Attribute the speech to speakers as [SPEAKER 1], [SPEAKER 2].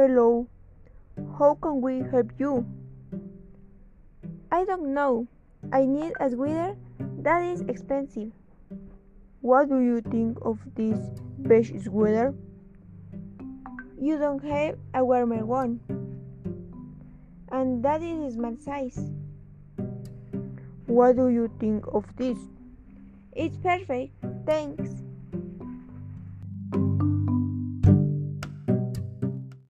[SPEAKER 1] Hello, how can we help you?
[SPEAKER 2] I don't know. I need a sweater that is expensive.
[SPEAKER 1] What do you think of this beige sweater?
[SPEAKER 2] You don't have a warmer one. And that is my size.
[SPEAKER 1] What do you think of this?
[SPEAKER 2] It's perfect. Thanks.